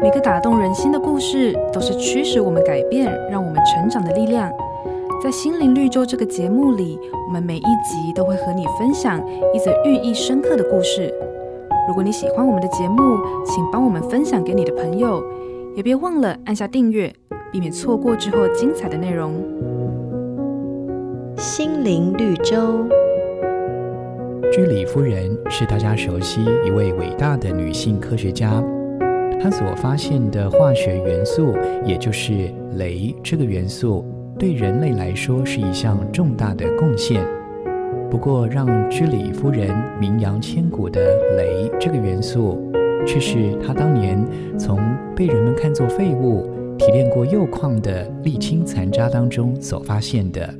每个打动人心的故事，都是驱使我们改变、让我们成长的力量。在心灵绿洲这个节目里，我们每一集都会和你分享一则寓意深刻的故事。如果你喜欢我们的节目，请帮我们分享给你的朋友，也别忘了按下订阅，避免错过之后精彩的内容。心灵绿洲。居里夫人是大家熟悉一位伟大的女性科学家。他所发现的化学元素，也就是镭这个元素，对人类来说是一项重大的贡献。不过，让居里夫人名扬千古的镭这个元素，却是她当年从被人们看作废物、提炼过铀矿的沥青残渣当中所发现的。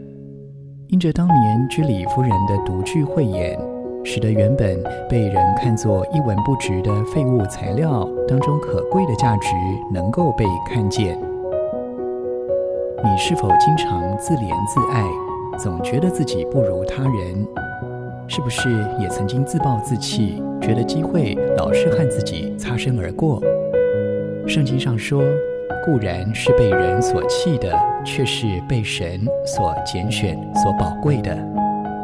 因着当年居里夫人的独具慧眼。使得原本被人看作一文不值的废物材料当中可贵的价值能够被看见。你是否经常自怜自爱，总觉得自己不如他人？是不是也曾经自暴自弃，觉得机会老是和自己擦身而过？圣经上说，固然是被人所弃的，却是被神所拣选、所宝贵的。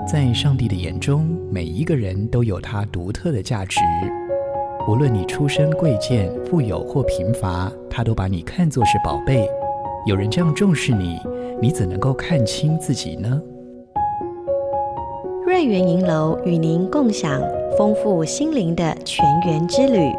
在上帝的眼中，每一个人都有他独特的价值。无论你出身贵贱、富有或贫乏，他都把你看作是宝贝。有人这样重视你，你怎能够看清自己呢？瑞圆银楼与您共享丰富心灵的泉源之旅。